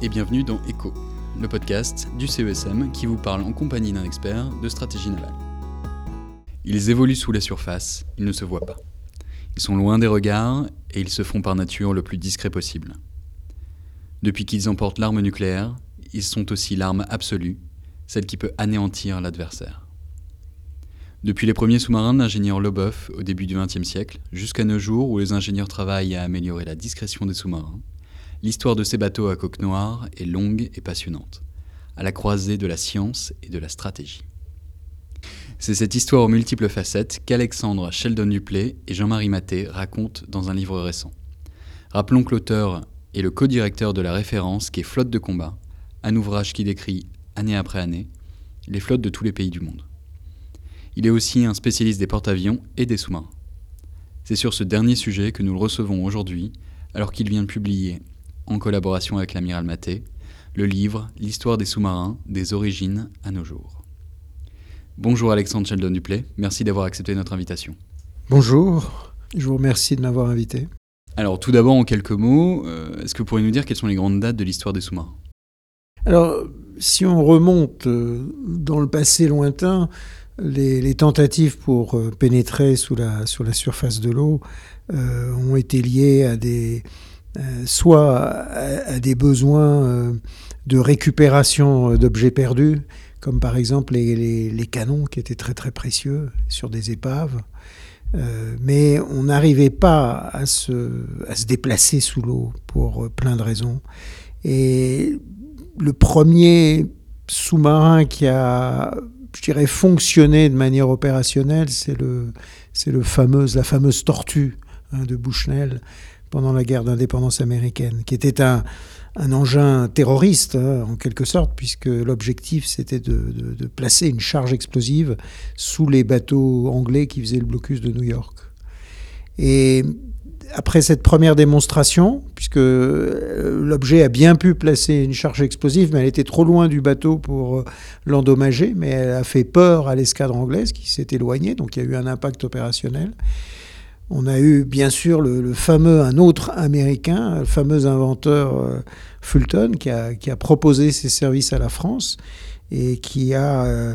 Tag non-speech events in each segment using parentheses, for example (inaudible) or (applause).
et bienvenue dans ECHO, le podcast du CESM qui vous parle en compagnie d'un expert de stratégie navale. Ils évoluent sous la surface, ils ne se voient pas. Ils sont loin des regards et ils se font par nature le plus discret possible. Depuis qu'ils emportent l'arme nucléaire, ils sont aussi l'arme absolue, celle qui peut anéantir l'adversaire. Depuis les premiers sous-marins de l'ingénieur Loboff au début du XXe siècle, jusqu'à nos jours où les ingénieurs travaillent à améliorer la discrétion des sous-marins, l'histoire de ces bateaux à coque noire est longue et passionnante, à la croisée de la science et de la stratégie. C'est cette histoire aux multiples facettes qu'Alexandre Sheldon Duplay et Jean-Marie Maté racontent dans un livre récent. Rappelons que l'auteur est le co-directeur de la référence qui est Flotte de combat, un ouvrage qui décrit, année après année, les flottes de tous les pays du monde. Il est aussi un spécialiste des porte-avions et des sous-marins. C'est sur ce dernier sujet que nous le recevons aujourd'hui, alors qu'il vient de publier, en collaboration avec l'amiral Maté, le livre L'histoire des sous-marins, des origines à nos jours. Bonjour Alexandre Sheldon Duplay, merci d'avoir accepté notre invitation. Bonjour, je vous remercie de m'avoir invité. Alors tout d'abord en quelques mots, euh, est-ce que vous pourriez nous dire quelles sont les grandes dates de l'histoire des sous-marins? Alors si on remonte euh, dans le passé lointain, les, tentatives pour euh, pénétrer sous la, sur la surface de l'eau ont été liées à des, soit à, des besoins de récupération d'objets perdus, comme par exemple les, canons qui étaient très très précieux sur des épaves. Euh, mais on n'arrivait pas à se, à se, déplacer sous l'eau pour plein de raisons. Et le premier sous-marin qui a, je dirais, fonctionné de manière opérationnelle, c'est le, c'est le la fameuse Tortue hein, de Bushnell pendant la guerre d'indépendance américaine, qui était un, engin terroriste, hein, en quelque sorte, puisque l'objectif, c'était de, placer une charge explosive sous les bateaux anglais qui faisaient le blocus de New York. Et après cette première démonstration, puisque euh, l'objet a bien pu placer une charge explosive, mais elle était trop loin du bateau pour euh, l'endommager, mais elle a fait peur à l'escadre anglaise qui s'est éloignée, donc il y a eu un impact opérationnel. On a eu bien sûr le, fameux, un autre américain, le fameux inventeur euh, Fulton, qui a, qui a, proposé ses services à la France et qui a, euh,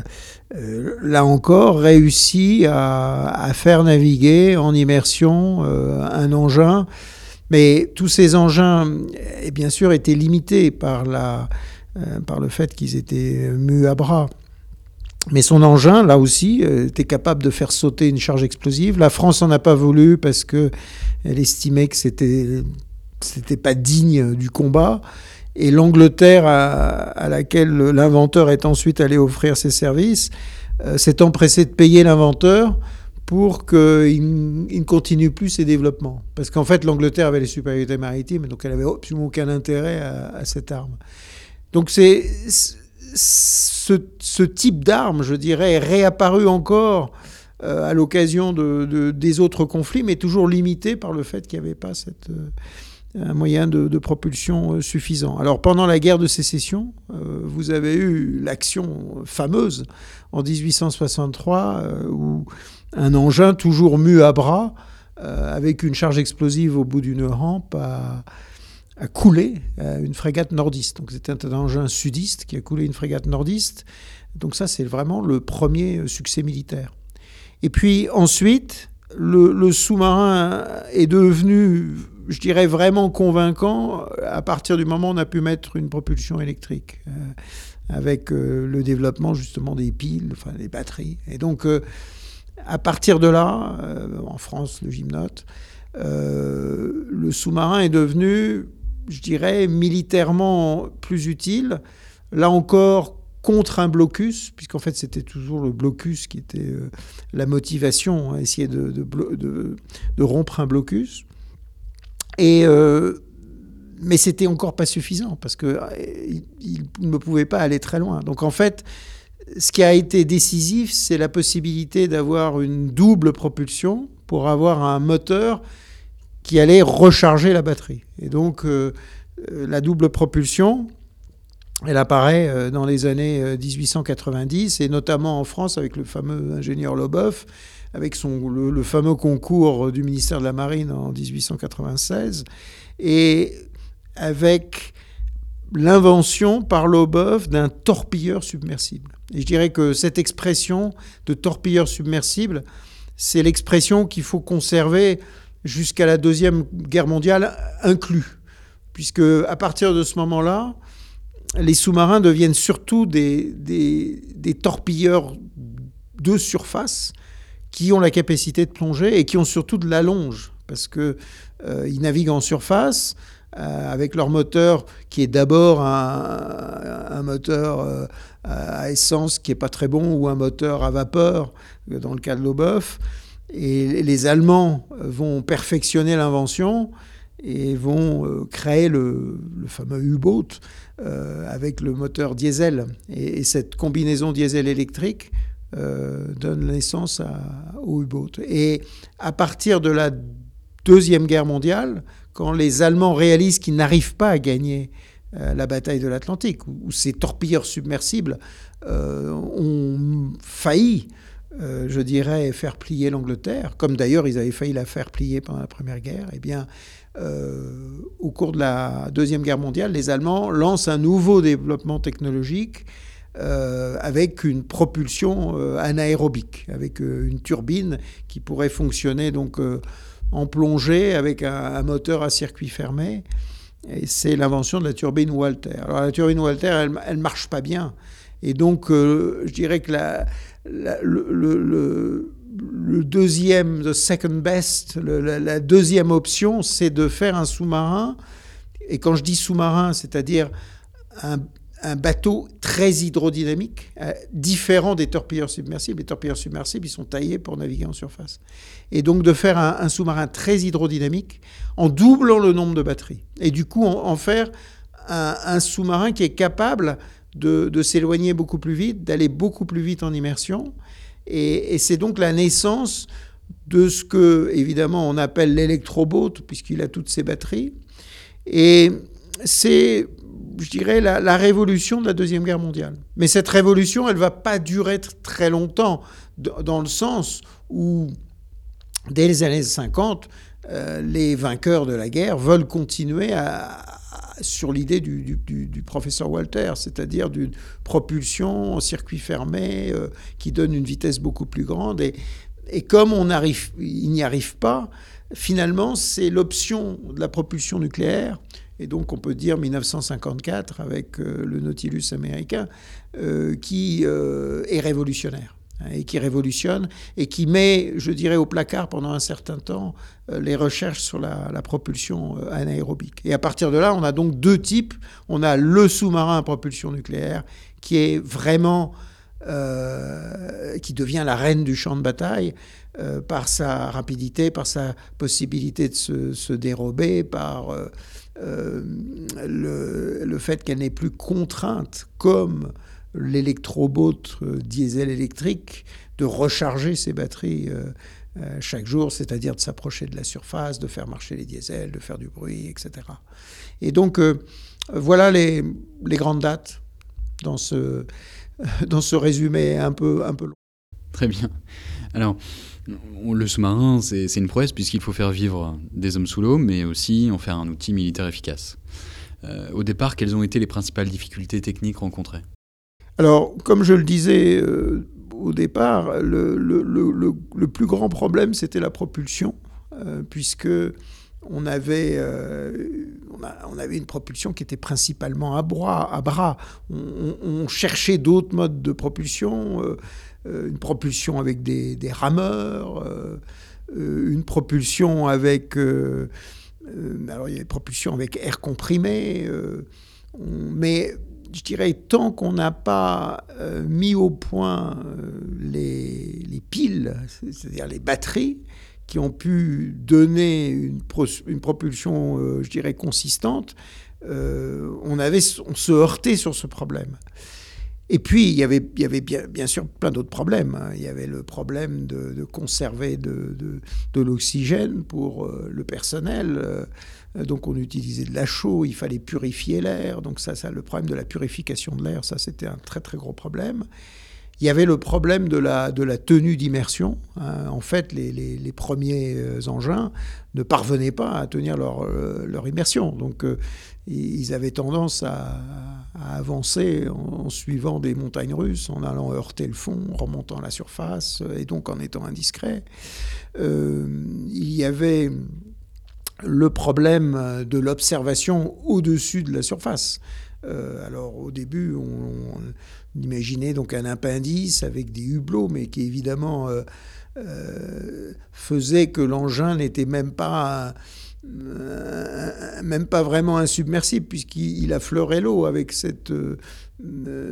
euh, là encore, réussi à, faire naviguer en immersion un engin. Mais tous ces engins, et bien sûr, étaient limités par, la, par le fait qu'ils étaient mus à bras. Mais son engin, là aussi, euh, était capable de faire sauter une charge explosive. La France n'en a pas voulu parce que elle estimait que c'était c'était pas digne du combat. Et l'Angleterre, à, laquelle l'inventeur est ensuite allé offrir ses services, euh, s'est empressé de payer l'inventeur pour qu'il ne continue plus ses développements. Parce qu'en fait, l'Angleterre avait les supériorités maritimes, donc elle avait absolument aucun intérêt à, à cette arme. Donc c'est ce, type d'arme, je dirais, est réapparu encore euh, à l'occasion de, des autres conflits, mais toujours limité par le fait qu'il n'y avait pas cette, euh, un moyen de, propulsion euh, suffisant. Alors pendant la guerre de sécession, vous avez eu l'action fameuse en 1863 où un engin toujours mu à bras, avec une charge explosive au bout d'une rampe, a a coulé euh, une frégate nordiste. Donc c'était un engin sudiste qui a coulé une frégate nordiste. Donc ça, c'est vraiment le premier euh, succès militaire. Et puis ensuite, le, sous-marin est devenu, je dirais, vraiment convaincant à partir du moment où on a pu mettre une propulsion électrique, euh, avec le développement justement des piles, enfin des batteries. Et donc, à partir de là, en France, le gymnote, le sous-marin est devenu je dirais, militairement plus utile. Là encore, contre un blocus, puisqu'en fait c'était toujours le blocus qui était euh, la motivation, à hein, essayer de, rompre un blocus. Et, euh, mais c'était encore pas suffisant, parce qu'il euh, ne pouvait pas aller très loin. Donc en fait, ce qui a été décisif, c'est la possibilité d'avoir une double propulsion pour avoir un moteur qui allait recharger la batterie. Et donc, euh, euh, la double propulsion, elle apparaît euh, dans les années 1890, et notamment en France avec le fameux ingénieur Loboff, avec son, le, fameux concours du ministère de la Marine en 1896, et avec l'invention par Lobov d'un torpilleur submersible. Et je dirais que cette expression de torpilleur submersible, c'est l'expression qu'il faut conserver jusqu'à la Deuxième Guerre mondiale inclus. Puisque à partir de ce moment-là, les sous-marins deviennent surtout des, des, torpilleurs de surface qui ont la capacité de plonger et qui ont surtout de l'allonge. Parce qu'ils euh, naviguent en surface, euh, avec leur moteur qui est d'abord un, moteur euh, à essence qui n'est pas très bon ou un moteur à vapeur, dans le cas de l'Oboeuf. Et les Allemands vont perfectionner l'invention et vont créer le, fameux U-boat avec le moteur diesel. Et, cette combinaison diesel-électrique donne naissance au U-boat. Et à partir de la Deuxième Guerre mondiale, quand les Allemands réalisent qu'ils n'arrivent pas à gagner euh, la bataille de l'Atlantique, où, ces torpilleurs submersibles euh, ont failli, euh, je dirais, faire plier l'Angleterre, comme d'ailleurs ils avaient failli la faire plier pendant la Première Guerre, eh bien, au cours de la Deuxième Guerre mondiale, les Allemands lancent un nouveau développement technologique avec une propulsion anaérobique, avec une turbine qui pourrait fonctionner donc en plongée avec un, moteur à circuit fermé. Et c'est l'invention de la turbine Walter. Alors la turbine Walter, elle ne marche pas bien. Et donc, euh, je dirais que la, le, deuxième, the second best, la, deuxième option, c'est de faire un sous-marin. Et quand je dis sous-marin, c'est-à-dire un, un bateau très hydrodynamique, euh, différent des torpilleurs submersibles. Les torpilleurs submersibles, ils sont taillés pour naviguer en surface. Et donc de faire un, sous-marin très hydrodynamique en doublant le nombre de batteries. Et du coup, en, faire un, sous-marin qui est capable de, s'éloigner beaucoup plus vite, d'aller beaucoup plus vite en immersion. Et, c'est donc la naissance de ce que, évidemment, on appelle l'électroboat, puisqu'il a toutes ses batteries. Et c'est je dirais, la, révolution de la Deuxième Guerre mondiale. Mais cette révolution, elle ne va pas durer très longtemps, dans le sens où, dès les années 50, euh, les vainqueurs de la guerre veulent continuer sur l'idée du, professeur Walter, c'est-à-dire d'une propulsion en circuit fermé euh, qui donne une vitesse beaucoup plus grande. Et, comme on il n'y arrive pas, finalement, c'est l'option de la propulsion nucléaire et donc on peut dire 1954 avec euh, le Nautilus américain, euh, qui est révolutionnaire et qui révolutionne et qui met, je dirais, au placard pendant un certain temps les recherches sur la, propulsion anaérobique. Et à partir de là, on a donc deux types. On a le sous-marin à propulsion nucléaire qui est vraiment... qui devient la reine du champ de bataille par sa rapidité, par sa possibilité de se, dérober, par euh, le, fait qu'elle n'est plus contrainte, comme l'électrobot euh, diesel électrique, de recharger ses batteries euh, chaque jour, c'est-à-dire de s'approcher de la surface, de faire marcher les diesels, de faire du bruit, etc. Et donc, voilà les, les, grandes dates dans ce, (laughs) dans ce résumé un peu, un peu long. Très bien. Alors, le sous-marin, c'est une prouesse puisqu'il faut faire vivre des hommes sous l'eau, mais aussi en faire un outil militaire efficace. Euh, au départ, quelles ont été les principales difficultés techniques rencontrées? Alors, comme je le disais euh, au départ, le, plus grand problème, c'était la propulsion, euh, puisque on avait, on, avait une propulsion qui était principalement à bras. À bras. on cherchait d'autres modes de propulsion euh, une propulsion avec des, rameurs, euh, euh, une propulsion avec... alors il y propulsion avec air comprimé, mais je dirais, tant qu'on n'a pas mis au point les, les piles, c'est-à-dire les batteries, qui ont pu donner une, propulsion, je dirais, consistante, on, avait, on se heurtait sur ce problème. Et puis, il y avait, il y avait bien, bien sûr plein d'autres problèmes. Hein. Il y avait le problème de, conserver de, de, l'oxygène pour euh, le personnel. Euh, donc, on utilisait de la chaux, il fallait purifier l'air. Donc, ça, ça, le problème de la purification de l'air, ça, c'était un très, très gros problème. Il y avait le problème de la, de la tenue d'immersion. Hein. En fait, les, les, premiers euh, engins ne parvenaient pas à tenir leur, euh, leur immersion. Donc, euh, ils avaient tendance à, avancer en, suivant des montagnes russes, en allant heurter le fond, remontant la surface, et donc en étant indiscret. il y avait le problème de l'observation au-dessus de la surface. alors au début, on imaginez donc un appendice avec des hublots, mais qui évidemment euh, euh, faisait que l'engin n'était même pas même pas vraiment insubmersible puisqu'il affleurait l'eau avec cette,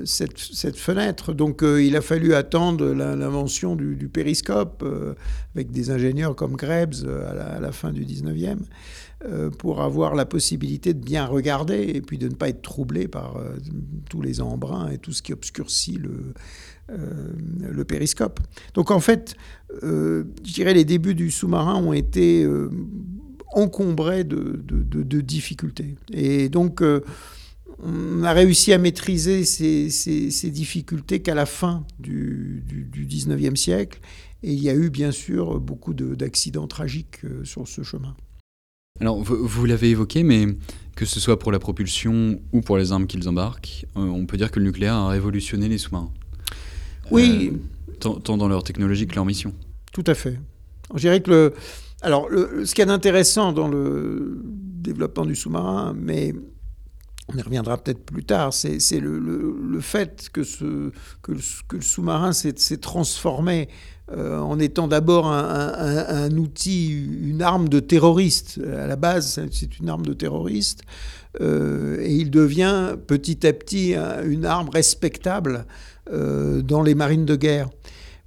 cette, cette, fenêtre. Donc il a fallu attendre l'invention du, périscope avec des ingénieurs comme Krebs à la, fin du 19e. Euh, pour avoir la possibilité de bien regarder et puis de ne pas être troublé par euh, tous les embruns et tout ce qui obscurcit le, euh, le périscope. Donc en fait, je dirais les débuts du sous-marin ont été encombrés de, de, difficultés. Et donc on a réussi à maîtriser ces, ces, difficultés qu'à la fin du, du, du, 19e siècle. Et il y a eu bien sûr beaucoup d'accidents tragiques sur ce chemin. Alors, vous, l'avez évoqué, mais que ce soit pour la propulsion ou pour les armes qu'ils embarquent, euh, on peut dire que le nucléaire a révolutionné les sous-marins. Oui. Euh, tant, dans leur technologie que leur mission. Tout à fait. Je dirais que le. Alors, ce qu'il y a d'intéressant dans le développement du sous-marin, mais on y reviendra peut-être plus tard, c'est le, fait que, le sous-marin s'est transformé euh, en étant d'abord un, outil, une arme de terroriste. À la base, c'est une arme de terroriste. Euh, et il devient petit à petit une arme respectable euh, dans les marines de guerre.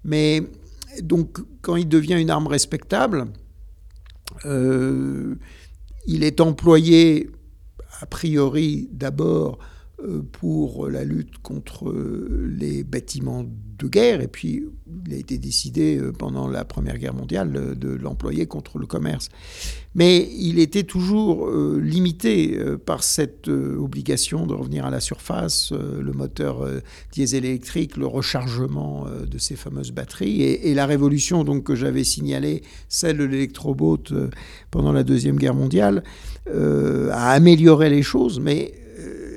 Mais donc, quand il devient une arme respectable, il est employé a priori d'abord euh, pour la lutte contre euh, les bâtiments de guerre. Et puis, il a été décidé euh, pendant la Première Guerre mondiale de l'employer contre le commerce. Mais il était toujours limité par cette obligation de revenir à la surface, le moteur diesel électrique, le rechargement de ces fameuses batteries. Et, la révolution donc, que j'avais signalée, celle de l'électroboat pendant la Deuxième Guerre mondiale, a amélioré les choses, mais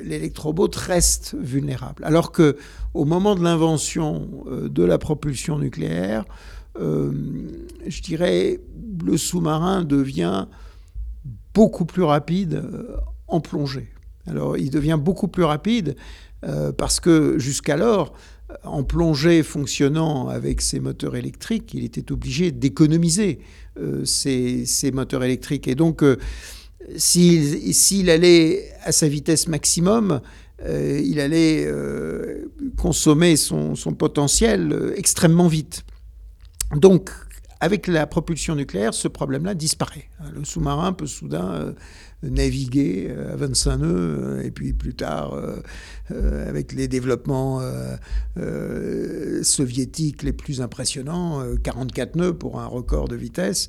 l'électrobot reste vulnérable. Alors que au moment de l'invention euh, de la propulsion nucléaire, euh, je dirais, le sous-marin devient beaucoup plus rapide euh, en plongée. Alors, il devient beaucoup plus rapide parce que jusqu'alors, en plongée fonctionnant avec ses moteurs électriques, il était obligé d'économiser ces, moteurs électriques. Et donc, s'il allait à sa vitesse maximum, euh, il allait euh, consommer son, potentiel euh, extrêmement vite. Donc, avec la propulsion nucléaire, ce problème-là disparaît. Le sous-marin peut soudain naviguer à 25 nœuds, et puis plus tard, avec les développements soviétiques les plus impressionnants, 44 nœuds pour un record de vitesse,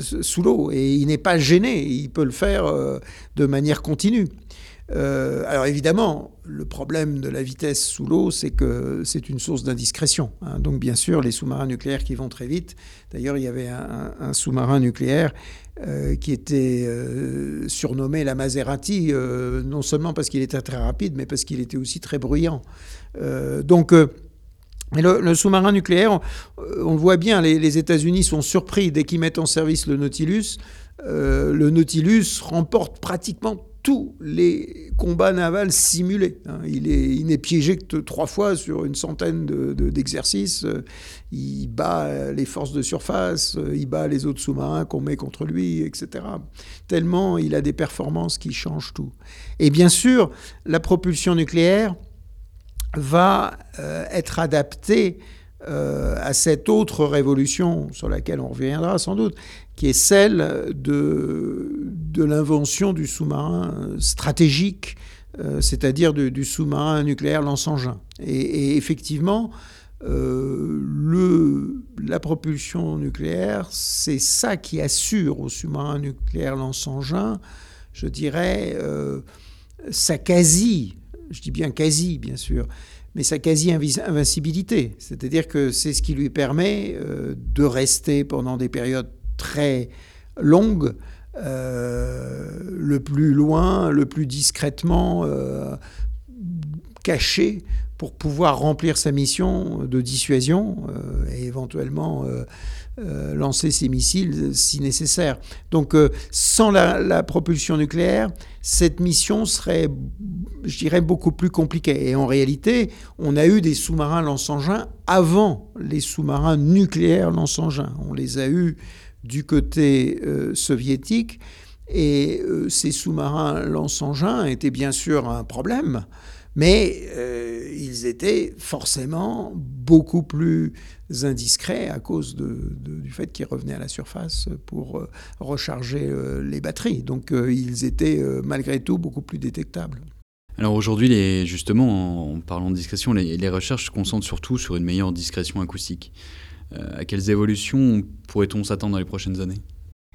sous l'eau. Et il n'est pas gêné, il peut le faire de manière continue. Euh, alors évidemment, le problème de la vitesse sous l'eau, c'est que c'est une source d'indiscrétion. Hein. Donc bien sûr, les sous-marins nucléaires qui vont très vite. D'ailleurs, il y avait un, sous-marin nucléaire euh, qui était euh, surnommé la Maserati, non seulement parce qu'il était très rapide, mais parce qu'il était aussi très bruyant. donc mais le, sous-marin nucléaire, on, le voit bien, les, les États-Unis sont surpris dès qu'ils mettent en service le Nautilus. le Nautilus remporte pratiquement tous les combats navals simulés. Hein. Il, est, il n'est piégé que trois fois sur une centaine d'exercices. il bat les forces de surface, il bat les autres sous-marins qu'on met contre lui, etc. Tellement il a des performances qui changent tout. Et bien sûr, la propulsion nucléaire va euh, être adaptée euh, à cette autre révolution sur laquelle on reviendra sans doute, qui est celle de, de l'invention du sous-marin stratégique, euh, c'est-à-dire du sous-marin nucléaire lance-engin. Et, effectivement, euh, le, la propulsion nucléaire, c'est ça qui assure au sous-marin nucléaire lance-engin, je dirais, sa quasi, je dis bien quasi, bien sûr, mais sa quasi-invincibilité. C'est-à-dire que c'est ce qui lui permet de rester pendant des périodes très longues le plus loin, le plus discrètement caché pour pouvoir remplir sa mission de dissuasion euh, et éventuellement euh, euh, lancer ses missiles si nécessaire. Donc sans la, propulsion nucléaire, cette mission serait, je dirais, beaucoup plus compliquée. Et en réalité, on a eu des sous-marins lance-engins avant les sous-marins nucléaires lance-engins. On les a eus du côté soviétique. Et ces sous-marins lance-engins étaient bien sûr un problème mais euh, ils étaient forcément beaucoup plus indiscrets à cause du fait qu'ils revenaient à la surface pour euh, recharger euh, les batteries. Donc ils étaient malgré tout beaucoup plus détectables. Alors aujourd'hui, justement, en, parlant de discrétion, les, recherches se concentrent surtout sur une meilleure discrétion acoustique. à quelles évolutions pourrait-on s'attendre dans les prochaines années?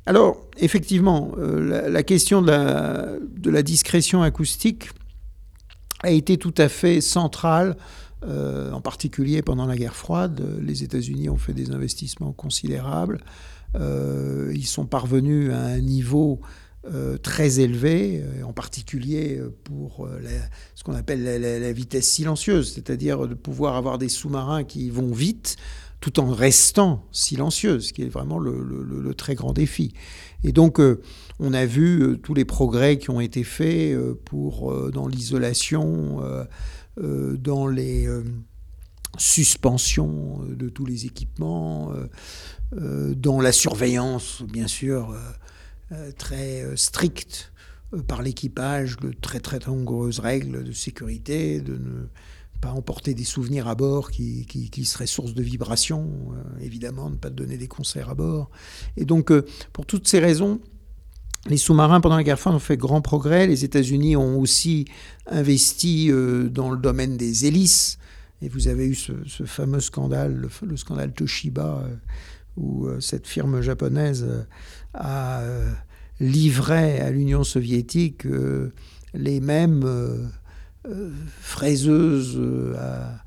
Alors, effectivement, la, question de la discrétion acoustique a été tout à fait centrale, euh, en particulier pendant la guerre froide. Les États-Unis ont fait des investissements considérables. Euh, ils sont parvenus à un niveau euh, très élevé, en particulier pour ce qu'on appelle la, vitesse silencieuse, c'est-à-dire de pouvoir avoir des sous-marins qui vont vite tout en restant silencieux, ce qui est vraiment le, très grand défi. Et donc, on a vu euh, tous les progrès qui ont été faits euh, pour, euh, dans l'isolation, dans les suspensions de tous les équipements, dans la surveillance, bien sûr, très stricte par l'équipage, de très très nombreuses règles de sécurité, de ne pas emporter des souvenirs à bord qui, seraient source de vibrations, évidemment, ne pas donner des concerts à bord. Et donc, pour toutes ces raisons, les sous-marins pendant la guerre froide ont fait grand progrès. Les États-Unis ont aussi investi euh, dans le domaine des hélices. Et vous avez eu ce, fameux scandale, le, scandale Toshiba, euh, où euh, cette firme japonaise a livré à l'Union soviétique les mêmes fraiseuses à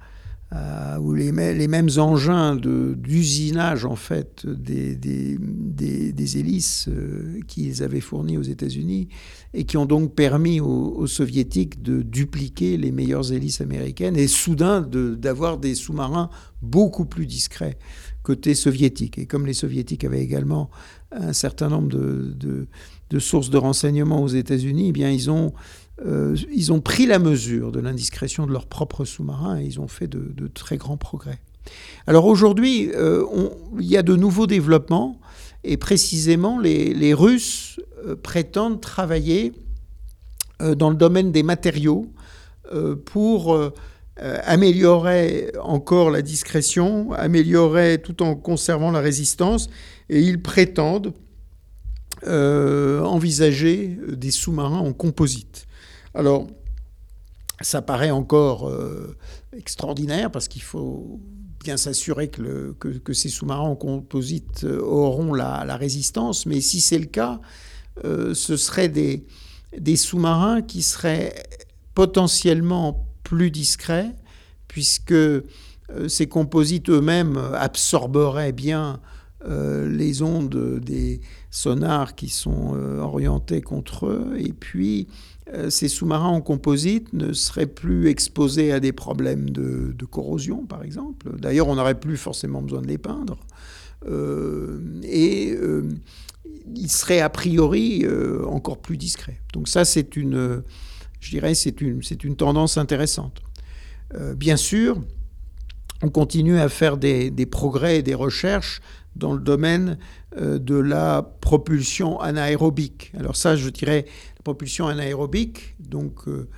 euh, les, mêmes engins d'usinage en fait des, des, des, hélices euh, qu'ils avaient fournis aux États-Unis et qui ont donc permis aux, soviétiques de dupliquer les meilleures hélices américaines et soudain d'avoir des sous-marins beaucoup plus discrets côté soviétique. Et comme les soviétiques avaient également un certain nombre de, de, de sources de renseignements aux États-Unis, eh bien ils ont euh, ils ont pris la mesure de l'indiscrétion de leurs propres sous-marins et ils ont fait de, très grands progrès. Alors aujourd'hui, euh, il y a de nouveaux développements et précisément les, Russes euh, prétendent travailler dans le domaine des matériaux pour améliorer encore la discrétion, améliorer tout en conservant la résistance et ils prétendent envisager des sous-marins en composite. Alors, ça paraît encore euh, extraordinaire parce qu'il faut bien s'assurer que, ces sous-marins en composite euh, auront la, résistance. Mais si c'est le cas, euh, ce seraient des, sous-marins qui seraient potentiellement plus discrets puisque ces composites eux-mêmes absorberaient bien les ondes des sonars qui sont orientés contre eux et puis euh, ces sous-marins en composite ne seraient plus exposés à des problèmes de, corrosion, par exemple. D'ailleurs, on n'aurait plus forcément besoin de les peindre. Euh, et euh, ils seraient a priori encore plus discrets. Donc ça, c'est une, je dirais, c'est une, c'est une tendance intéressante. bien sûr, on continue à faire des, des, progrès et des recherches dans le domaine de la propulsion anaérobique. Alors ça, je dirais, propulsion anaérobique, donc euh,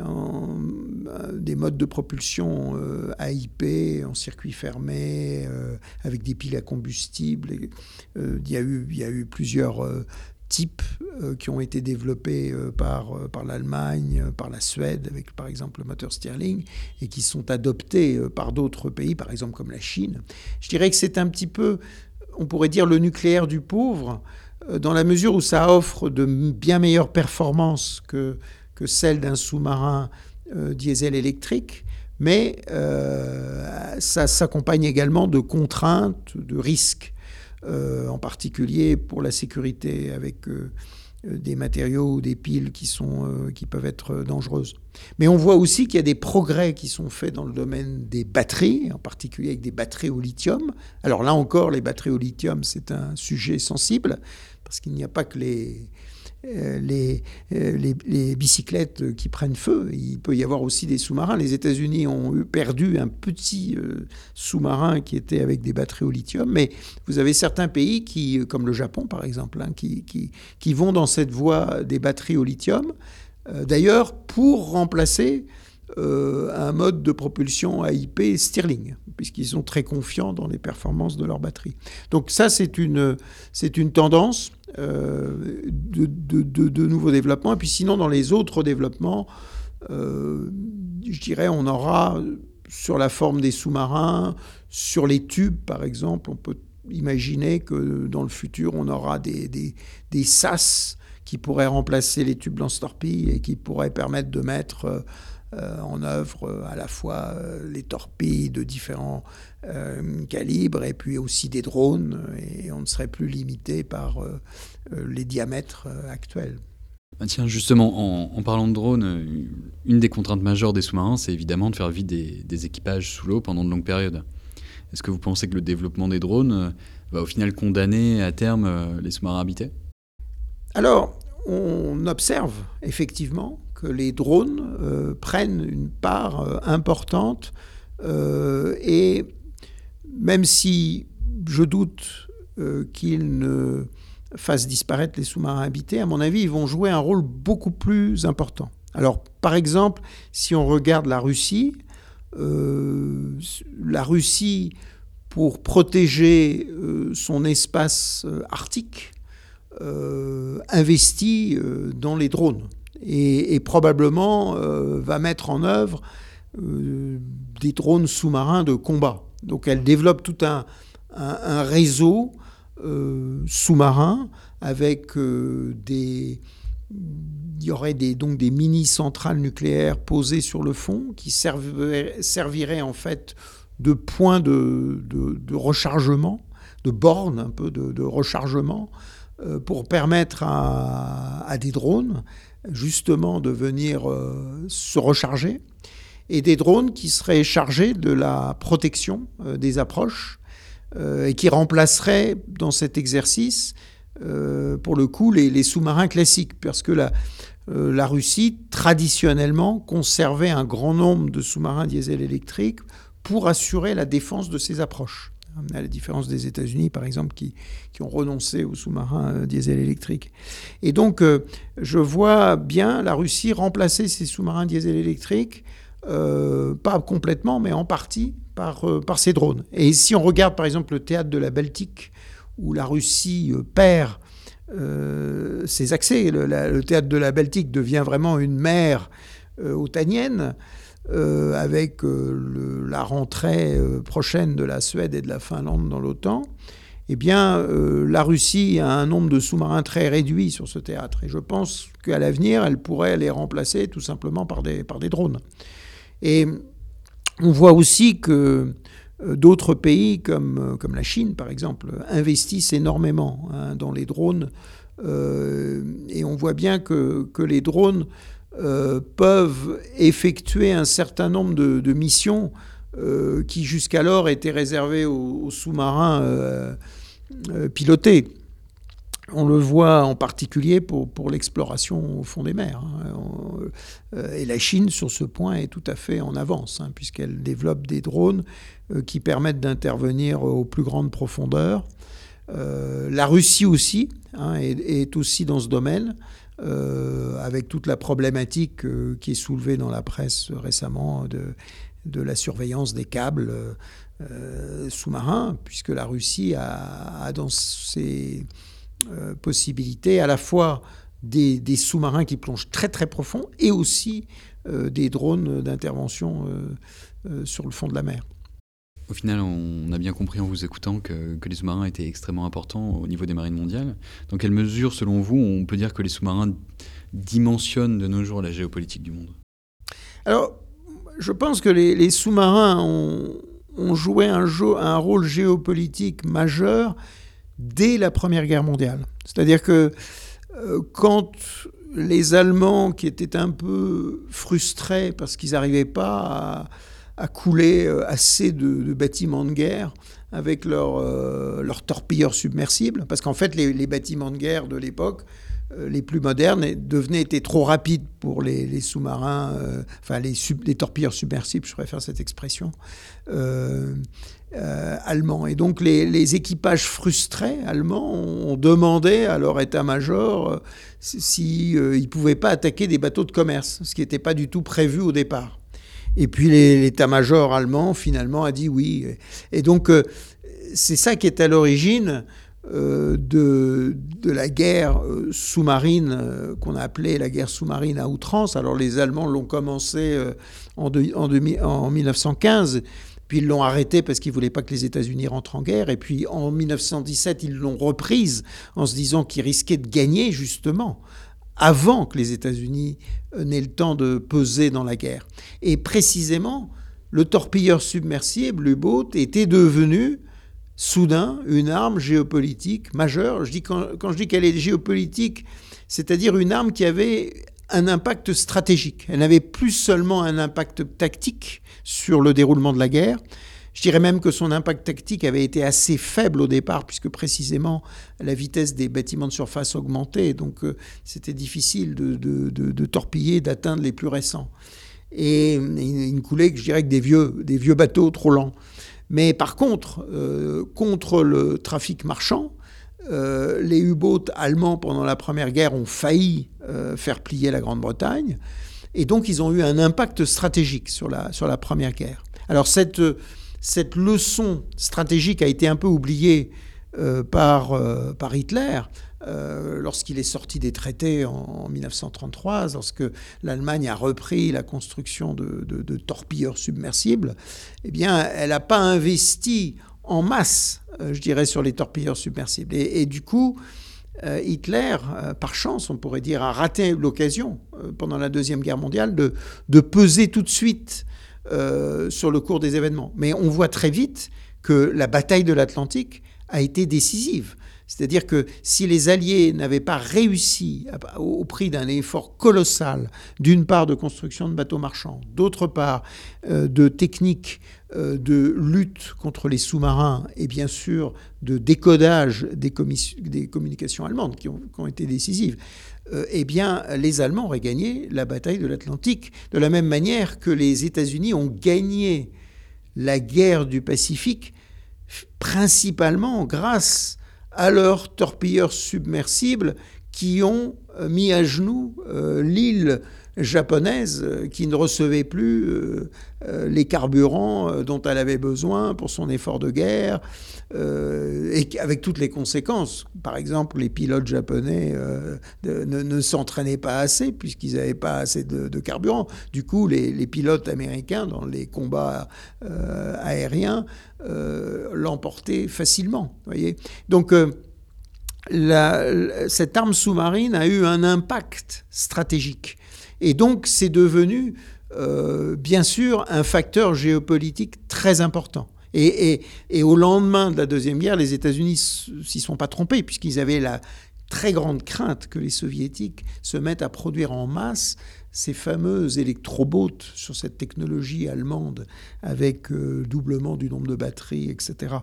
euh, des modes de propulsion euh, AIP en circuit fermé, avec des piles à combustible. il, y a eu, il y a eu plusieurs types qui ont été développés par, par l'Allemagne, par la Suède, avec par exemple le moteur Stirling, et qui sont adoptés par d'autres pays, par exemple comme la Chine. Je dirais que c'est un petit peu, on pourrait dire, le nucléaire du pauvre. Euh, dans la mesure où ça offre de bien meilleures performances que, que celles d'un sous-marin euh, diesel électrique, mais ça s'accompagne également de contraintes, de risques, en particulier pour la sécurité avec euh, des matériaux ou des piles qui, sont, euh, qui peuvent être dangereuses. Mais on voit aussi qu'il y a des progrès qui sont faits dans le domaine des batteries, en particulier avec des batteries au lithium. Alors là encore, les batteries au lithium, c'est un sujet sensible, parce qu'il n'y a pas que les, euh, euh, les, les, bicyclettes qui prennent feu. Il peut y avoir aussi des sous-marins. Les États-Unis ont perdu un petit euh, sous-marin qui était avec des batteries au lithium, mais vous avez certains pays, qui, comme le Japon par exemple, hein, qui, qui, qui, vont dans cette voie des batteries au lithium, d'ailleurs pour remplacer un mode de propulsion AIP Stirling, puisqu'ils sont très confiants dans les performances de leur batterie. Donc ça, c'est une, c'est une tendance. Euh, de, nouveaux développements. Et puis sinon, dans les autres développements, euh, je dirais, on aura sur la forme des sous-marins, sur les tubes, par exemple, on peut imaginer que dans le futur, on aura des, des, SAS qui pourraient remplacer les tubes lance-torpilles et qui pourraient permettre de mettre euh, en œuvre à la fois les torpilles de différents calibres et puis aussi des drones et on ne serait plus limité par euh, les diamètres euh, actuels. Bah, tiens, justement, en, parlant de drones, euh, une des contraintes majeures des sous-marins, c'est évidemment de faire vivre des, équipages sous l'eau pendant de longues périodes. Est-ce que vous pensez que le développement des drones va au final condamner à terme les sous-marins habités? Alors, on observe effectivement que les drones prennent une part importante et même si je doute qu'ils ne fassent disparaître les sous-marins habités, à mon avis, ils vont jouer un rôle beaucoup plus important. Alors, par exemple, si on regarde la Russie, euh, la Russie, pour protéger euh, son espace euh, arctique, investit dans les drones et, probablement va mettre en œuvre des drones sous-marins de combat. Donc elle développe tout un, réseau euh, sous-marins avec euh, des il y aurait donc des mini-centrales nucléaires posées sur le fond qui serviraient, en fait de points de, rechargement, de bornes un peu de, rechargement, euh, pour permettre à, des drones justement de venir se recharger, et des drones qui seraient chargés de la protection des approches euh, et qui remplacerait dans cet exercice, euh, pour le coup, les, sous-marins classiques, parce que la, euh, la Russie, traditionnellement, conservait un grand nombre de sous-marins diesel électriques pour assurer la défense de ses approches à la différence des États-Unis, par exemple, qui, qui, ont renoncé aux sous-marins diesel électriques. Et donc, je vois bien la Russie remplacer ses sous-marins diesel électriques, pas complètement, mais en partie, par, euh, par ces drones. Et si on regarde par exemple le théâtre de la Baltique, où la Russie euh, perd euh, ses accès, le, théâtre de la Baltique devient vraiment une mer otanienne, avec la rentrée prochaine de la Suède et de la Finlande dans l'OTAN, eh bien, la Russie a un nombre de sous-marins très réduit sur ce théâtre. Et je pense qu'à l'avenir, elle pourrait les remplacer tout simplement par des, par des drones. Et on voit aussi que euh, d'autres pays, comme, euh, comme la Chine par exemple, investissent énormément hein, dans les drones. Euh, et on voit bien que, que les drones peuvent effectuer un certain nombre de, missions qui jusqu'alors étaient réservées aux sous-marins pilotés. On le voit en particulier pour, l'exploration au fond des mers. Hein. Euh, et la Chine, sur ce point, est tout à fait en avance, hein, puisqu'elle développe des drones euh, qui permettent d'intervenir aux plus grandes profondeurs. Euh, la Russie aussi hein, est, aussi dans ce domaine, avec toute la problématique qui est soulevée dans la presse récemment de, la surveillance des câbles sous-marins, puisque la Russie a, dans ses euh, possibilité à la fois des, sous-marins qui plongent très très profond et aussi euh, des drones d'intervention euh, sur le fond de la mer. Au final, on a bien compris en vous écoutant que, les sous-marins étaient extrêmement importants au niveau des marines mondiales. Dans quelle mesure, selon vous, on peut dire que les sous-marins dimensionnent de nos jours la géopolitique du monde? Alors, je pense que les, sous-marins ont, joué un, rôle géopolitique majeur dès la Première Guerre mondiale. C'est-à-dire que euh, quand les Allemands, qui étaient un peu frustrés parce qu'ils n'arrivaient pas à, couler euh, assez de, bâtiments de guerre avec leurs leur torpilleurs submersibles, parce qu'en fait les, bâtiments de guerre de l'époque euh, les plus modernes devenaient étaient trop rapides pour les, sous-marins, euh, enfin les, les, torpilleurs submersibles, je préfère cette expression, euh, allemands. Et donc les, équipages frustrés allemands ont demandé à leur état-major s'ils ne pouvaient pas attaquer des bateaux de commerce, ce qui n'était pas du tout prévu au départ. Et puis l'état-major allemand finalement a dit oui. Et donc c'est ça qui est à l'origine euh, de, de, la guerre euh, sous-marine euh, qu'on a appelée la guerre sous-marine à outrance. Alors les Allemands l'ont commencé en, en, en, 1915, puis ils l'ont arrêté parce qu'ils ne voulaient pas que les États-Unis rentrent en guerre, et puis en 1917 ils l'ont reprise en se disant qu'ils risquaient de gagner justement avant que les États-Unis n'aient le temps de peser dans la guerre. Et précisément, le torpilleur submersible, l'U-boat, était devenu soudain une arme géopolitique majeure. Je dis, quand, je dis qu'elle est géopolitique, c'est-à-dire une arme qui avait un impact stratégique. Elle n'avait plus seulement un impact tactique sur le déroulement de la guerre. Je dirais même que son impact tactique avait été assez faible au départ, puisque précisément la vitesse des bâtiments de surface augmentait, donc euh, c'était difficile de, torpiller, d'atteindre les plus récents. Et il ne coulait que je dirais que des vieux, des vieux bateaux trop lents. Mais par contre, euh, contre le trafic marchand, euh, les U-boats allemands pendant la Première Guerre ont failli euh, faire plier la Grande-Bretagne. Et donc, ils ont eu un impact stratégique sur la, sur la Première Guerre. Alors, cette, cette leçon stratégique a été un peu oubliée par, par Hitler. Euh, lorsqu'il est sorti des traités en, 1933, lorsque l'Allemagne a repris la construction de, torpilleurs submersibles, eh bien, elle n'a pas investi en masse, euh, je dirais, sur les torpilleurs submersibles. Et, du coup, euh, Hitler, par chance, on pourrait dire, a raté l'occasion pendant la Deuxième Guerre mondiale de, de peser tout de suite sur le cours des événements. Mais on voit très vite que la bataille de l'Atlantique a été décisive. C'est-à-dire que si les Alliés n'avaient pas réussi, au prix d'un effort colossal, d'une part de construction de bateaux marchands, d'autre part euh, de techniques euh, de lutte contre les sous-marins et bien sûr de décodage des, communications allemandes qui ont, été décisives, euh, eh bien, les Allemands auraient gagné la bataille de l'Atlantique, de la même manière que les États-Unis ont gagné la guerre du Pacifique, principalement grâce à leurs torpilleurs submersibles qui ont euh, mis à genoux euh, l'île japonaise euh, qui ne recevait plus les carburants dont elle avait besoin pour son effort de guerre, et avec toutes les conséquences. Par exemple, les pilotes japonais ne, s'entraînaient pas assez puisqu'ils n'avaient pas assez de, carburant. Du coup, les, pilotes américains, dans les combats aériens, l'emportaient facilement. Voyez Donc, cette arme sous-marine a eu un impact stratégique. Et donc, c'est devenu, euh, bien sûr, un facteur géopolitique très important. Et, au lendemain de la Deuxième Guerre, les États-Unis s'y sont pas trompés, puisqu'ils avaient la très grande crainte que les Soviétiques se mettent à produire en masse ces fameux électrobots sur cette technologie allemande avec euh, doublement du nombre de batteries, etc.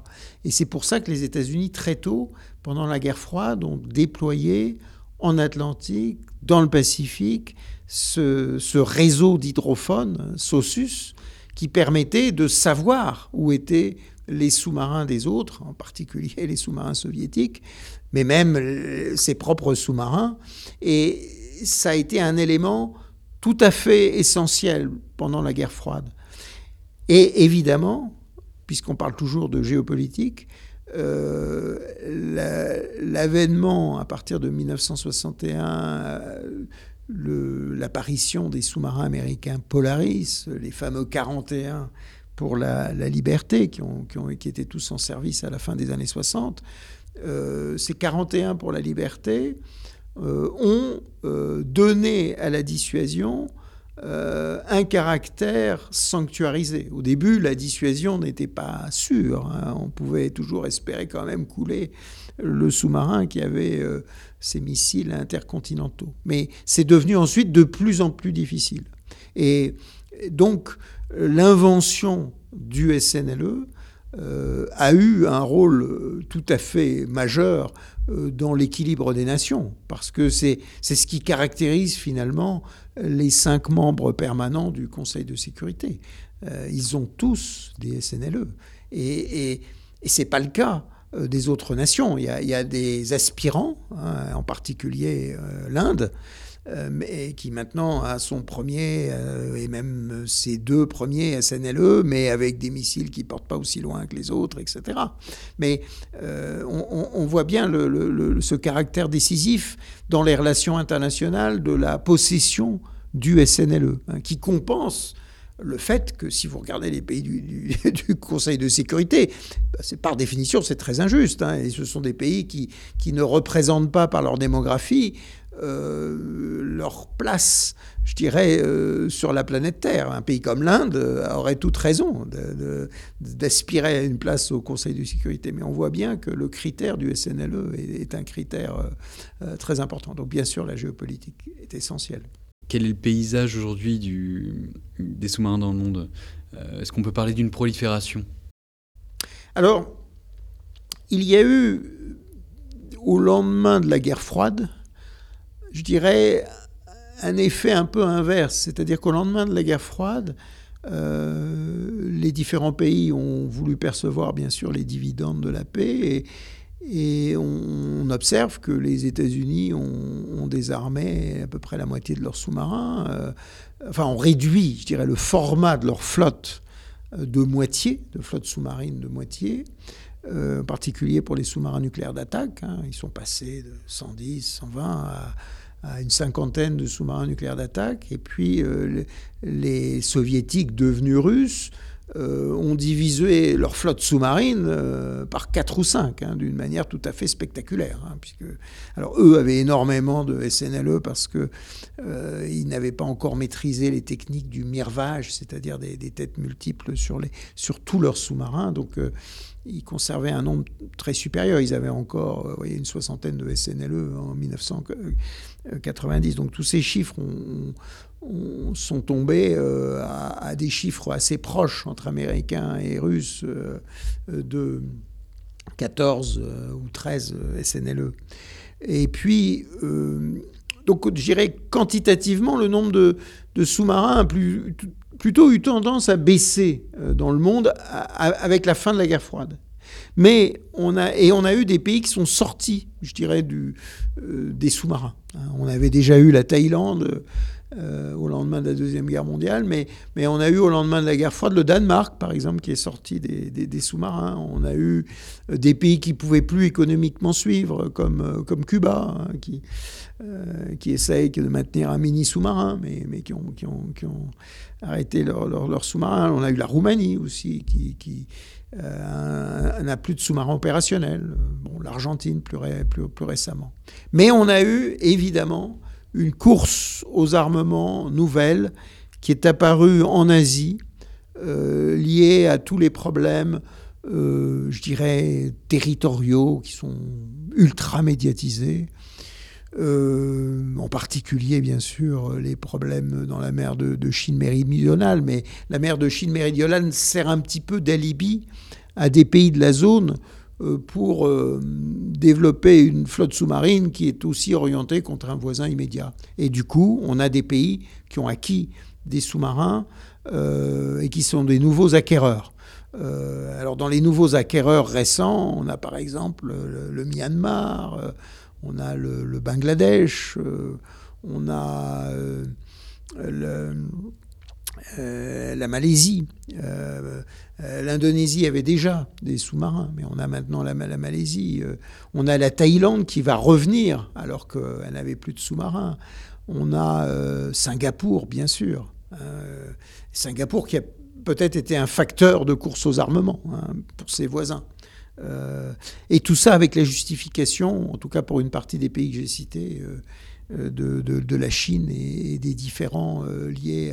Et c'est pour ça que les États-Unis, très tôt, pendant la guerre froide, ont déployé en Atlantique, dans le Pacifique, ce, réseau d'hydrophones, SOSUS, qui permettait de savoir où étaient les sous-marins des autres, en particulier les sous-marins soviétiques, mais même ses propres sous-marins. Et ça a été un élément tout à fait essentiel pendant la guerre froide. Et évidemment, puisqu'on parle toujours de géopolitique, euh, l'avènement à partir de 1961, l'apparition des sous-marins américains Polaris, les fameux 41 pour la, liberté, qui, ont, qui, étaient tous en service à la fin des années 60, euh, ces 41 pour la liberté, euh, ont euh, donné à la dissuasion un caractère sanctuarisé. Au début, la dissuasion n'était pas sûre. Hein. On pouvait toujours espérer quand même couler le sous-marin qui avait ces missiles intercontinentaux. Mais c'est devenu ensuite de plus en plus difficile. Et donc, l'invention du SNLE euh, a eu un rôle euh, tout à fait majeur euh, dans l'équilibre des nations, parce que c'est ce qui caractérise finalement les cinq membres permanents du Conseil de sécurité. ils ont tous des SNLE. Et, et, ce n'est pas le cas des autres nations. Il y a, des aspirants, hein, en particulier l'Inde, euh, mais qui maintenant a son premier euh, et même ses deux premiers SNLE, mais avec des missiles qui portent pas aussi loin que les autres, etc. Mais euh, on, voit bien ce caractère décisif dans les relations internationales de la possession du SNLE, hein, qui compense le fait que si vous regardez les pays (laughs) du, Conseil de sécurité, bah, c'est par définition c'est très injuste. Hein, et ce sont des pays qui, qui ne représentent pas par leur démographie euh, leur place, je dirais, euh, sur la planète Terre. Un pays comme l'Inde aurait toute raison d'aspirer à une place au Conseil de sécurité. Mais on voit bien que le critère du SNLE est, un critère euh, très important. Donc bien sûr, la géopolitique est essentielle. Quel est le paysage aujourd'hui des sous-marins dans le monde? Est-ce qu'on peut parler d'une prolifération? Alors, il y a eu, au lendemain de la guerre froide, je dirais, un effet un peu inverse. C'est-à-dire qu'au lendemain de la guerre froide, euh, les différents pays ont voulu percevoir bien sûr les dividendes de la paix et, on, observe que les États-Unis ont, désarmé à peu près la moitié de leurs sous-marins, euh, enfin ont réduit, je dirais, le format de leur flotte euh, de moitié, de flotte sous-marine de moitié. en particulier pour les sous-marins nucléaires d'attaque. Hein. ils sont passés de 110, 120 à, à une cinquantaine de sous-marins nucléaires d'attaque. Et puis euh, les soviétiques devenus russes euh, ont divisé leur flotte sous-marine euh, par 4 ou 5, hein, d'une manière tout à fait spectaculaire. Hein, puisque, alors eux avaient énormément de SNLE parce qu'ils n'avaient pas encore maîtrisé les techniques du mirvage, c'est-à-dire des, têtes multiples sur, les, sur tous leurs sous-marins. Donc ils conservaient un nombre très supérieur. Ils avaient encore une soixantaine de SNLE en 1990. Donc tous ces chiffres sont tombés euh, à, des chiffres assez proches entre Américains et Russes euh, de 14 ou 13 SNLE. Et puis, donc je dirais quantitativement, le nombre de, de sous-marins a plutôt eu tendance à baisser euh, dans le monde avec la fin de la guerre froide. Mais on a, et on a eu des pays qui sont sortis, je dirais, du, euh, des sous-marins. Hein. On avait déjà eu la Thaïlande euh, au lendemain de la Deuxième Guerre mondiale, mais, mais on a eu au lendemain de la guerre froide le Danemark, par exemple, qui est sorti des, des, sous-marins. On a eu des pays qui ne pouvaient plus économiquement suivre, comme, comme Cuba, hein, qui, qui essayent de maintenir un mini sous-marin, mais, mais qui, ont, qui, ont, qui arrêté leur, sous-marins. On a eu la Roumanie aussi qui, euh, n'a plus de sous-marins opérationnels. Bon, l'Argentine plus, récemment. Mais on a eu évidemment une course aux armements nouvelle qui est apparue en Asie, euh, liée à tous les problèmes, euh, je dirais, territoriaux qui sont ultra médiatisés. Euh, en particulier bien sûr les problèmes dans la mer de, Chine méridionale, mais la mer de Chine méridionale sert un petit peu d'alibi à des pays de la zone euh, pour euh, développer une flotte sous-marine qui est aussi orientée contre un voisin immédiat. Et du coup, on a des pays qui ont acquis des sous-marins et qui sont des nouveaux acquéreurs. alors dans les nouveaux acquéreurs récents, on a par exemple le Myanmar, on a le, Bangladesh, euh, on a euh, euh, la Malaisie. L'Indonésie avait déjà des sous-marins, mais on a maintenant la, Malaisie. on a la Thaïlande qui va revenir alors qu'elle n'avait plus de sous-marins. On a Singapour, bien sûr. Singapour qui a peut-être été un facteur de course aux armements hein, pour ses voisins. Euh, et tout ça avec la justification, en tout cas pour une partie des pays que j'ai cités, euh, de, la Chine et, des différents liés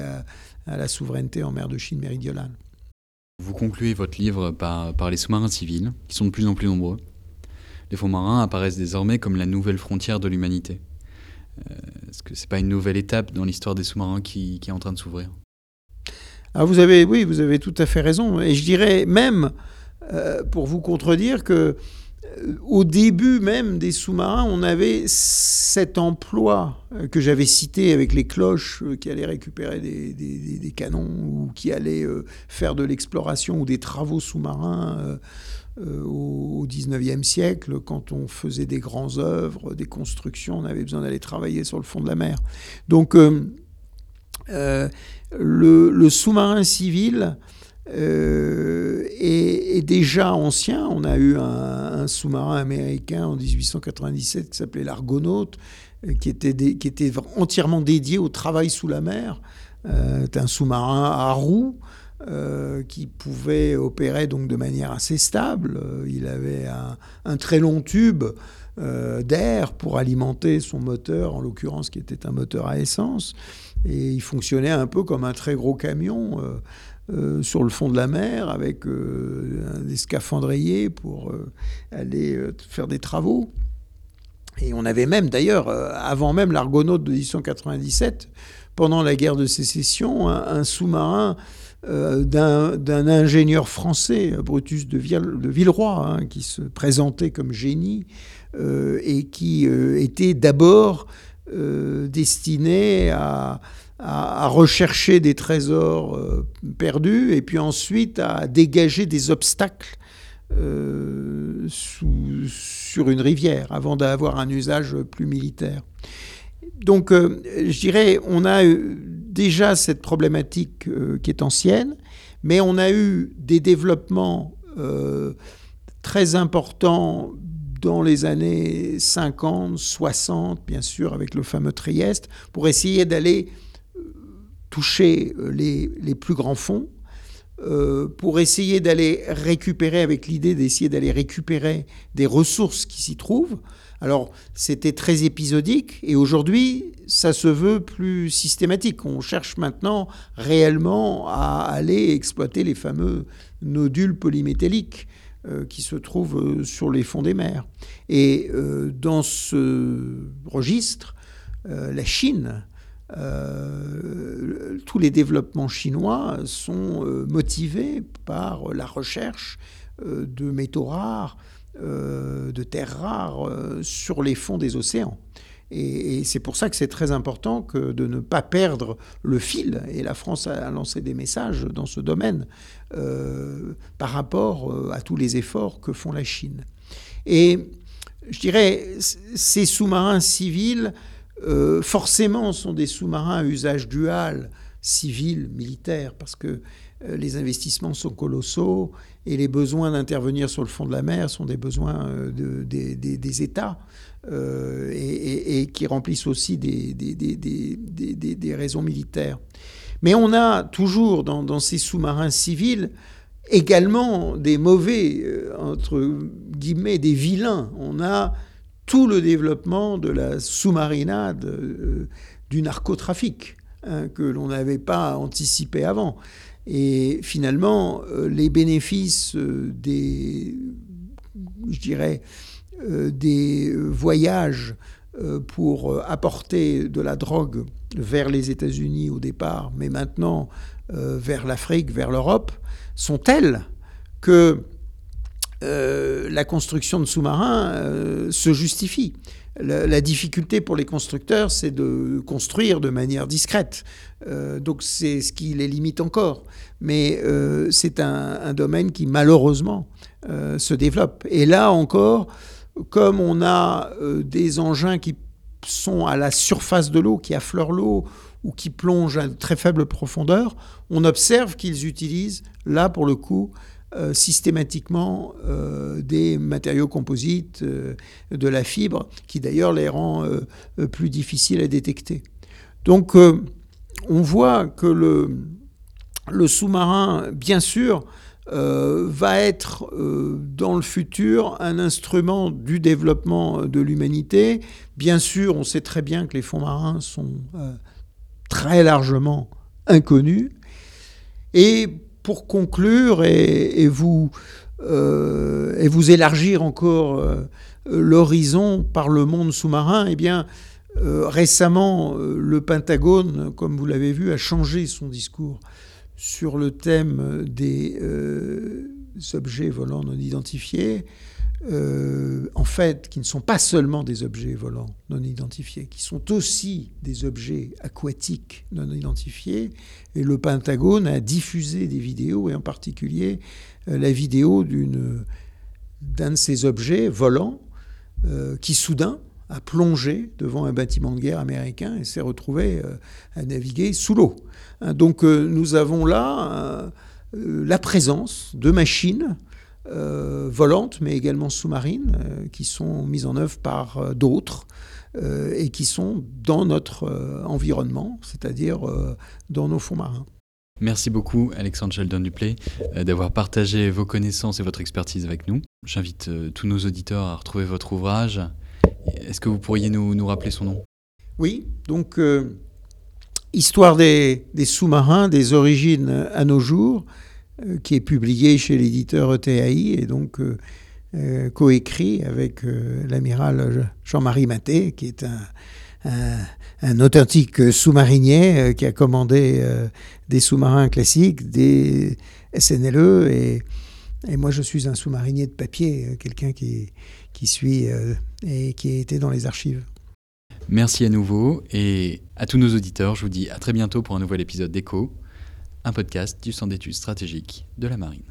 à, la souveraineté en mer de Chine méridionale. Vous concluez votre livre par, par les sous-marins civils, qui sont de plus en plus nombreux. Les fonds marins apparaissent désormais comme la nouvelle frontière de l'humanité. Est-ce que ce n'est pas une nouvelle étape dans l'histoire des sous-marins qui, qui est en train de s'ouvrir? Ah, vous avez, oui, vous avez tout à fait raison. Et je dirais même, euh, pour vous contredire, que euh, au début même des sous-marins, on avait cet emploi euh, que j'avais cité avec les cloches qui allaient récupérer des, canons ou qui allaient faire de l'exploration ou des travaux sous-marins au XIXe siècle, quand on faisait des grandes œuvres, des constructions, on avait besoin d'aller travailler sur le fond de la mer. Donc, le, sous-marin civil euh, est, déjà ancien. On a eu un, sous-marin américain en 1897 qui s'appelait l'Argonaute, euh, qui était, qui était entièrement dédié au travail sous la mer. Euh, un sous-marin à roues. qui pouvait opérer donc de manière assez stable. il avait un, très long tube d'air pour alimenter son moteur, en l'occurrence qui était un moteur à essence. Et il fonctionnait un peu comme un très gros camion euh, euh, sur le fond de la mer avec euh, des scaphandriers pour aller faire des travaux. Et on avait même, d'ailleurs, avant même l'Argonaute de 1897, pendant la guerre de sécession, un, sous-marin d'un ingénieur français, Brutus de, Villeroy, hein, qui se présentait comme génie et qui était d'abord euh, destiné à, rechercher des trésors euh, perdus et puis ensuite à dégager des obstacles euh, sur une rivière avant d'avoir un usage plus militaire. Donc je dirais, on a déjà cette problématique qui est ancienne, mais on a eu des développements très importants dans les années 50, 60, bien sûr, avec le fameux Trieste, pour essayer d'aller euh, toucher euh, les, plus grands fonds, euh, pour essayer d'aller récupérer, avec l'idée d'essayer d'aller récupérer des ressources qui s'y trouvent. Alors, c'était très épisodique, et aujourd'hui, ça se veut plus systématique. On cherche maintenant réellement à aller exploiter les fameux nodules polymétalliques euh, qui se trouvent sur les fonds des mers. Et dans ce registre, la Chine, tous les développements chinois sont motivés par la recherche de métaux rares, de terres rares sur les fonds des océans. Et, c'est pour ça que c'est très important que de ne pas perdre le fil. Et la France a lancé des messages dans ce domaine euh, par rapport euh, à tous les efforts que font la Chine. Et je dirais, ces sous-marins civils, euh, forcément, sont des sous-marins à usage dual, civil, militaire, parce que les investissements sont colossaux et les besoins d'intervenir sur le fond de la mer sont des besoins des États. Euh, et, qui remplissent aussi des, raisons militaires. Mais on a toujours dans, ces sous-marins civils également des mauvais, euh, entre guillemets, des vilains. On a tout le développement de la sous-marinade, euh, du narcotrafic, hein, que l'on n'avait pas anticipé avant. Et finalement, les bénéfices des, je dirais, euh, des voyages euh, pour apporter de la drogue vers les États-Unis au départ, mais maintenant euh, vers l'Afrique, vers l'Europe, sont telles que la construction de sous-marins se justifie. La, difficulté pour les constructeurs, c'est de construire de manière discrète. donc c'est ce qui les limite encore. Mais c'est un, un, domaine qui malheureusement se développe. Et là encore, comme on a euh, des engins qui sont à la surface de l'eau, qui affleurent l'eau ou qui plongent à très faible profondeur, on observe qu'ils utilisent, là pour le coup, euh, systématiquement euh, des matériaux composites, de la fibre, qui d'ailleurs les rend plus difficiles à détecter. Donc on voit que le, le sous-marin, bien sûr, va être dans le futur un instrument du développement de l'humanité. Bien sûr, on sait très bien que les fonds marins sont très largement inconnus. Et pour conclure et, vous, et vous élargir encore l'horizon par le monde sous-marin, eh bien, euh, récemment, euh, le Pentagone, comme vous l'avez vu, a changé son discours sur le thème des euh, objets volants non identifiés, en fait, qui ne sont pas seulement des objets volants non identifiés, qui sont aussi des objets aquatiques non identifiés. Et le Pentagone a diffusé des vidéos, et en particulier la vidéo d'un de ces objets volants qui soudain a plongé devant un bâtiment de guerre américain et s'est retrouvé euh, à naviguer sous l'eau. Hein, donc euh, nous avons là euh, la présence de machines volantes, mais également sous-marines, qui sont mises en œuvre par d'autres et qui sont dans notre environnement, c'est-à-dire dans nos fonds marins. Merci beaucoup, Alexandre Sheldon Duplay, d'avoir partagé vos connaissances et votre expertise avec nous. J'invite tous nos auditeurs à retrouver votre ouvrage est-ce que vous pourriez nous, rappeler son nom? Oui, donc euh, Histoire des, sous-marins, des origines à nos jours, euh, qui est publié chez l'éditeur ETAI et donc euh, coécrit avec l'amiral Jean-Marie Maté, qui est un, authentique sous-marinier qui a commandé des sous-marins classiques, des SNLE et, moi je suis un sous-marinier de papier, quelqu'un qui suit et qui a été dans les archives. Merci à nouveau et à tous nos auditeurs, je vous dis à très bientôt pour un nouvel épisode d'Echo, un podcast du Centre d'études stratégiques de la Marine.